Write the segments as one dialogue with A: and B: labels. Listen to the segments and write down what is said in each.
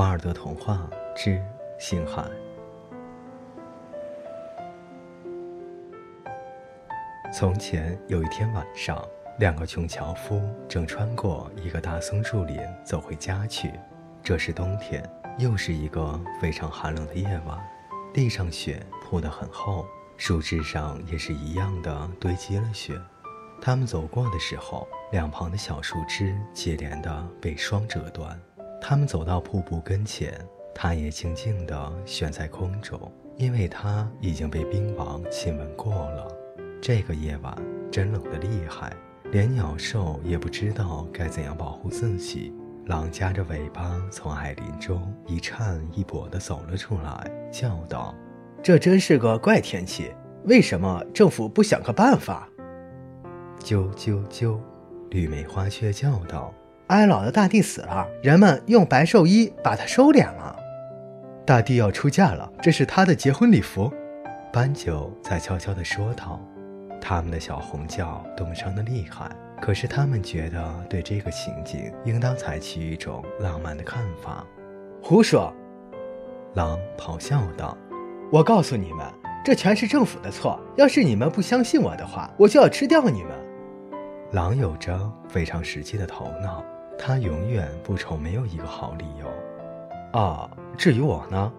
A: 瓦尔德童话之星海。从前有一天晚上，两个穷樵夫正穿过一个大松树林，走回家去。这是冬天，又是一个非常寒冷的夜晚，地上雪铺得很厚，树枝上也是一样的堆积了雪。他们走过的时候，两旁的小树枝接连的被霜折断。他们走到瀑布跟前，它也静静地悬在空中，因为它已经被冰王亲吻过了。这个夜晚真冷得厉害，连鸟兽也不知道该怎样保护自己。狼夹着尾巴从矮林中一颤一跛地走了出来，叫道：“
B: 这真是个怪天气，为什么政府不想个办法？”
A: 啾啾啾，绿梅花雀叫道。
B: 哀老的大地死了，人们用白寿衣把他收敛了。
C: 大地要出嫁了，这是他的结婚礼服。
A: 斑鸠在悄悄地说道：“他们的小红叫冻伤的厉害，可是他们觉得对这个情景应当采取一种浪漫的看法。”
B: 胡说！
A: 狼咆哮道：“
B: 我告诉你们，这全是政府的错。要是你们不相信我的话，我就要吃掉你们。”
A: 狼有着非常实际的头脑。他永远不愁没有一个好理由。
B: 啊，至于我呢，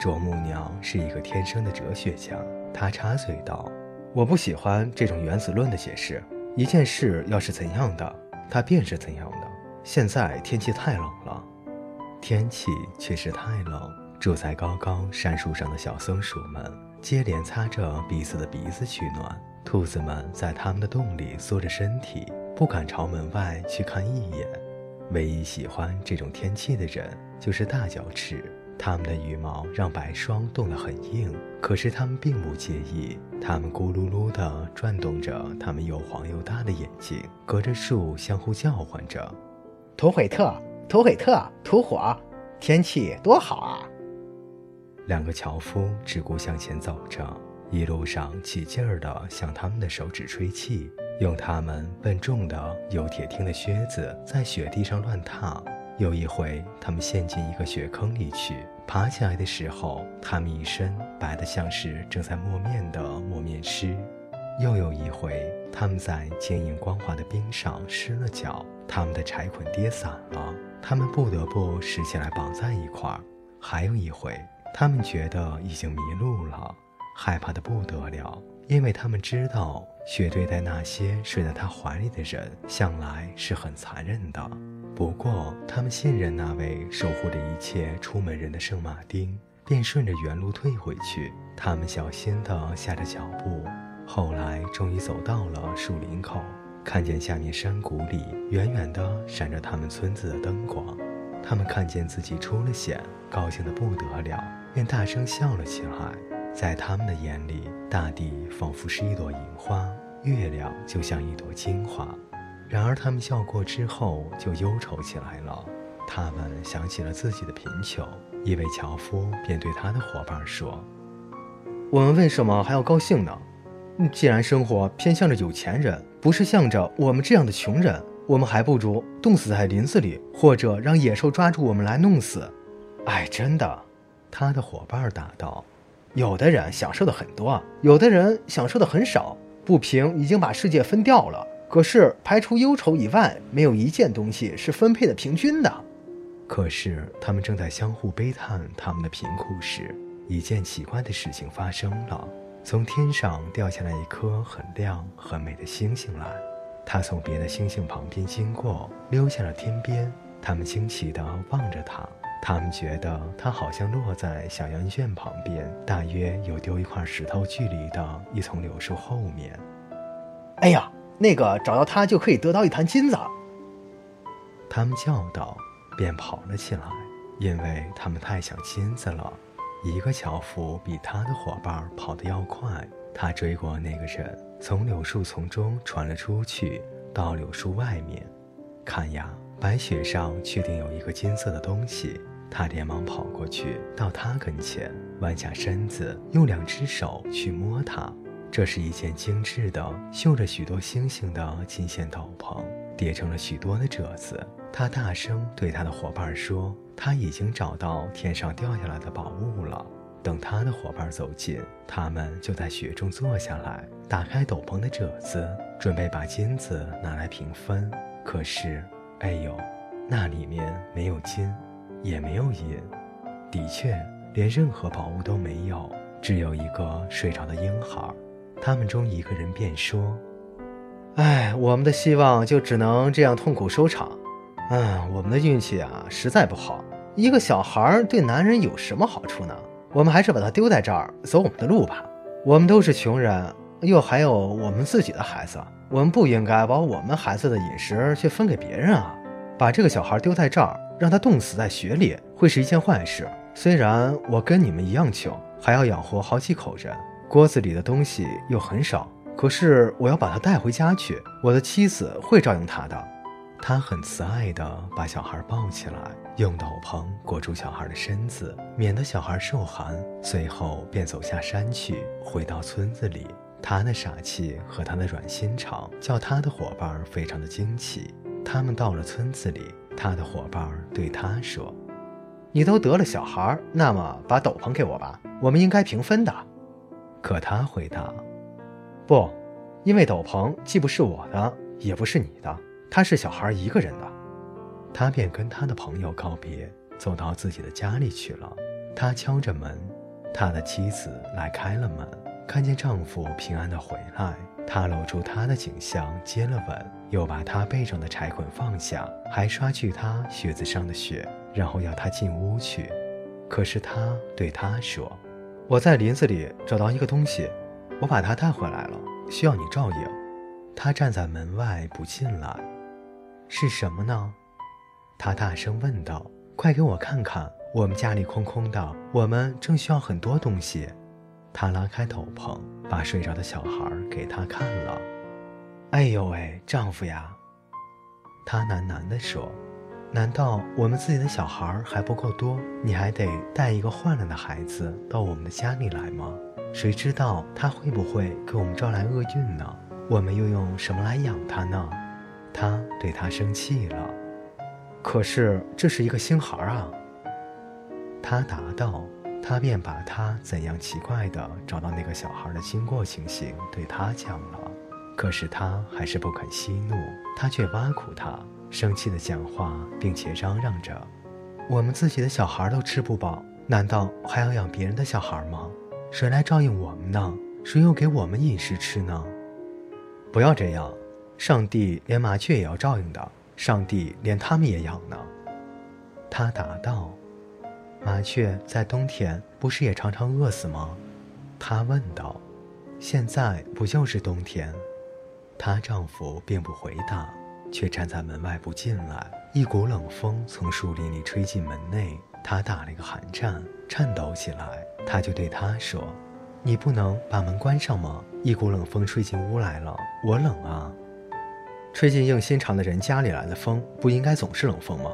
A: 啄木鸟是一个天生的哲学家。他插嘴道：“
B: 我不喜欢这种原子论的解释。一件事要是怎样的，它便是怎样的。现在天气太冷了，
A: 天气确实太冷。住在高高山树上的小松鼠们接连擦着彼此的鼻子取暖。兔子们在它们的洞里缩着身体，不敢朝门外去看一眼。”唯一喜欢这种天气的人就是大脚趾，它们的羽毛让白霜冻得很硬，可是它们并不介意。它们咕噜噜地转动着它们又黄又大的眼睛，隔着树相互叫唤着：“
B: 图毁特，图毁特，图火，天气多好啊！”
A: 两个樵夫只顾向前走着，一路上起劲儿地向他们的手指吹气。用他们笨重的有铁钉的靴子在雪地上乱踏。有一回，他们陷进一个雪坑里去，爬起来的时候，他们一身白得像是正在磨面的磨面师。又有一回，他们在坚硬光滑的冰上失了脚，他们的柴捆跌散了，他们不得不拾起来绑在一块儿。还有一回，他们觉得已经迷路了，害怕的不得了。因为他们知道，雪对待那些睡在他怀里的人，向来是很残忍的。不过，他们信任那位守护着一切出门人的圣马丁，便顺着原路退回去。他们小心地下着脚步，后来终于走到了树林口，看见下面山谷里远远地闪着他们村子的灯光。他们看见自己出了险，高兴得不得了，便大声笑了起来。在他们的眼里，大地仿佛是一朵银花，月亮就像一朵金花。然而，他们笑过之后就忧愁起来了。他们想起了自己的贫穷，一位樵夫便对他的伙伴说：“
B: 我们为什么还要高兴呢？既然生活偏向着有钱人，不是向着我们这样的穷人，我们还不如冻死在林子里，或者让野兽抓住我们来弄死。”哎，真的，
A: 他的伙伴答道。
B: 有的人享受的很多，有的人享受的很少。不平已经把世界分掉了，可是排除忧愁以外，没有一件东西是分配的平均的。
A: 可是他们正在相互悲叹他们的贫苦时，一件奇怪的事情发生了：从天上掉下来一颗很亮很美的星星来，它从别的星星旁边经过，溜下了天边。他们惊奇地望着它。他们觉得它好像落在小羊圈旁边，大约有丢一块石头距离的一丛柳树后面。
B: 哎呀，那个找到它就可以得到一坛金子。
A: 他们叫道，便跑了起来，因为他们太想金子了。一个樵夫比他的伙伴跑得要快，他追过那个人，从柳树丛中传了出去，到柳树外面。看呀，白雪上确定有一个金色的东西。他连忙跑过去，到他跟前，弯下身子，用两只手去摸它。这是一件精致的、绣着许多星星的金线斗篷，叠成了许多的褶子。他大声对他的伙伴说：“他已经找到天上掉下来的宝物了。等他的伙伴走近，他们就在雪中坐下来，打开斗篷的褶子，准备把金子拿来平分。可是，哎呦，那里面没有金，也没有银，的确，连任何宝物都没有，只有一个睡着的婴孩。他们中一个人便说：“
B: 哎，我们的希望就只能这样痛苦收场。嗯，我们的运气啊，实在不好。一个小孩对男人有什么好处呢？”我们还是把他丢在这儿，走我们的路吧。我们都是穷人，又还有我们自己的孩子，我们不应该把我们孩子的饮食去分给别人啊！把这个小孩丢在这儿，让他冻死在雪里，会是一件坏事。虽然我跟你们一样穷，还要养活好几口人，锅子里的东西又很少，可是我要把他带回家去，我的妻子会照应他的。
A: 他很慈爱地把小孩抱起来，用斗篷裹住小孩的身子，免得小孩受寒。随后便走下山去，回到村子里。他的傻气和他的软心肠，叫他的伙伴非常的惊奇。他们到了村子里，他的伙伴对他说：“
B: 你都得了小孩，那么把斗篷给我吧，我们应该平分的。”
A: 可他回答：“
B: 不，因为斗篷既不是我的，也不是你的。”它是小孩一个人的，
A: 他便跟他的朋友告别，走到自己的家里去了。他敲着门，他的妻子来开了门，看见丈夫平安的回来，她搂住他的颈项接了吻，又把他背上的柴捆放下，还刷去他靴子上的雪，然后要他进屋去。可是他对他说：“
B: 我在林子里找到一个东西，我把它带回来了，需要你照应。”
A: 他站在门外不进来。是什么呢？他大声问道：“快给我看看！我们家里空空的，我们正需要很多东西。”他拉开斗篷，把睡着的小孩给他看了。
B: “哎呦喂，丈夫呀！”
A: 他喃喃地说：“难道我们自己的小孩还不够多？你还得带一个换了的孩子到我们的家里来吗？谁知道他会不会给我们招来厄运呢？我们又用什么来养他呢？”他对他生气了，
B: 可是这是一个星孩啊。
A: 他答道，他便把他怎样奇怪的找到那个小孩的经过情形对他讲了。可是他还是不肯息怒，他却挖苦他，生气的讲话，并且嚷嚷着：“我们自己的小孩都吃不饱，难道还要养别人的小孩吗？谁来照应我们呢？谁又给我们饮食吃呢？
B: 不要这样。”上帝连麻雀也要照应的，上帝连他们也养呢。
A: 他答道：“麻雀在冬天不是也常常饿死吗？”她问道：“现在不就是冬天？”她丈夫并不回答，却站在门外不进来。一股冷风从树林里吹进门内，她打了一个寒战，颤抖起来。他就对他说：“你不能把门关上吗？一股冷风吹进屋来了，我冷啊。”
B: 吹进硬心肠的人家里来的风，不应该总是冷风吗？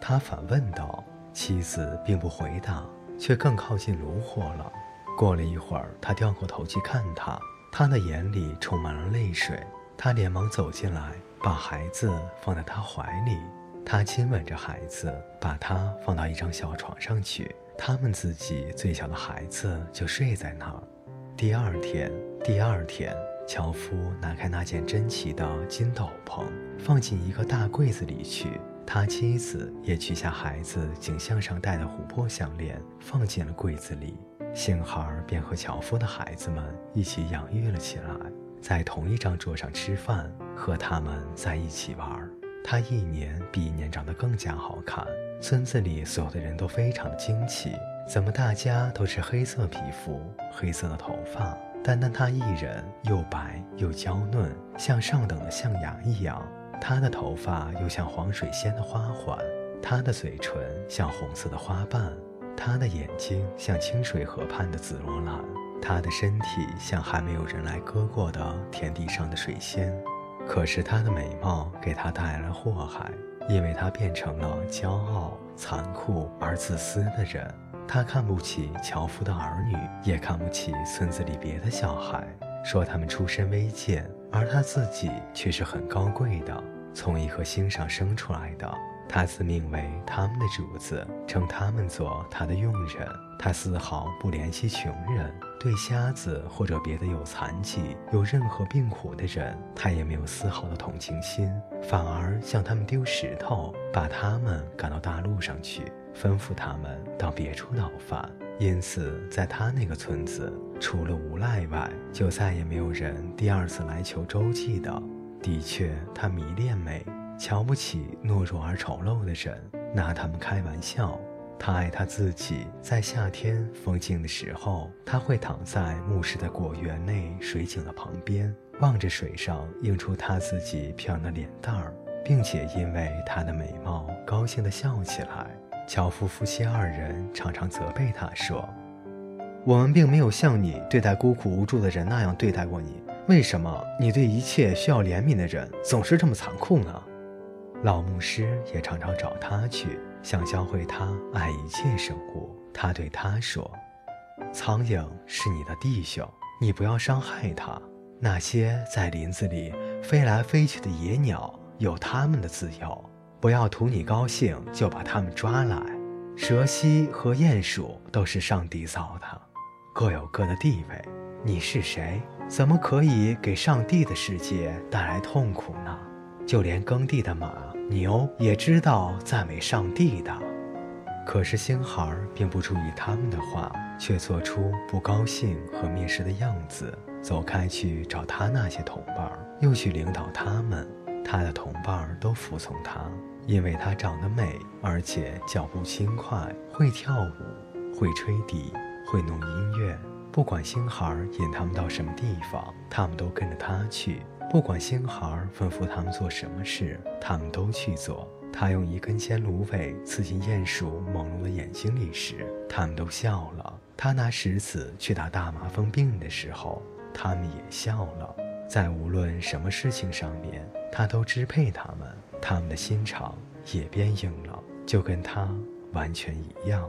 A: 他反问道。妻子并不回答，却更靠近炉火了。过了一会儿，他掉过头去看他，他的眼里充满了泪水。他连忙走进来，把孩子放在他怀里。他亲吻着孩子，把他放到一张小床上去。他们自己最小的孩子就睡在那儿。第二天，第二天。樵夫拿开那件珍奇的金斗篷，放进一个大柜子里去。他妻子也取下孩子颈项上戴的琥珀项链，放进了柜子里。星孩便和樵夫的孩子们一起养育了起来，在同一张桌上吃饭，和他们在一起玩。他一年比一年长得更加好看，村子里所有的人都非常的惊奇：怎么大家都是黑色皮肤、黑色的头发？单单他一人，又白又娇嫩，像上等的象牙一样。她的头发又像黄水仙的花环，她的嘴唇像红色的花瓣，她的眼睛像清水河畔的紫罗兰，他的身体像还没有人来割过的田地上的水仙。可是他的美貌给他带来了祸害，因为他变成了骄傲、残酷而自私的人。他看不起樵夫的儿女，也看不起村子里别的小孩，说他们出身微贱，而他自己却是很高贵的，从一颗星上生出来的。他自命为他们的主子，称他们做他的佣人。他丝毫不怜惜穷人，对瞎子或者别的有残疾、有任何病苦的人，他也没有丝毫的同情心，反而向他们丢石头，把他们赶到大路上去，吩咐他们到别处讨饭。因此，在他那个村子，除了无赖外，就再也没有人第二次来求周济的。的确，他迷恋美。瞧不起懦弱而丑陋的人，拿他们开玩笑。他爱他自己，在夏天风静的时候，他会躺在牧师的果园内水井的旁边，望着水上映出他自己漂亮的脸蛋儿，并且因为他的美貌高兴地笑起来。樵夫夫妻二人常常责备他说：“
B: 我们并没有像你对待孤苦无助的人那样对待过你，为什么你对一切需要怜悯的人总是这么残酷呢？”
A: 老牧师也常常找他去，想教会他爱一切生物。他对他说：“苍蝇是你的弟兄，你不要伤害它。那些在林子里飞来飞去的野鸟有它们的自由，不要图你高兴就把它们抓来。蛇蜥和鼹鼠都是上帝造的，各有各的地位。你是谁？怎么可以给上帝的世界带来痛苦呢？就连耕地的马。”牛也知道赞美上帝的，可是星孩并不注意他们的话，却做出不高兴和蔑视的样子，走开去找他那些同伴，又去领导他们。他的同伴都服从他，因为他长得美，而且脚步轻快，会跳舞，会吹笛，会弄音乐。不管星孩引他们到什么地方，他们都跟着他去。不管星孩吩咐他们做什么事，他们都去做。他用一根尖芦苇刺进鼹鼠朦胧的眼睛里时，他们都笑了。他拿石子去打大麻风病的时候，他们也笑了。在无论什么事情上面，他都支配他们，他们的心肠也变硬了，就跟他完全一样。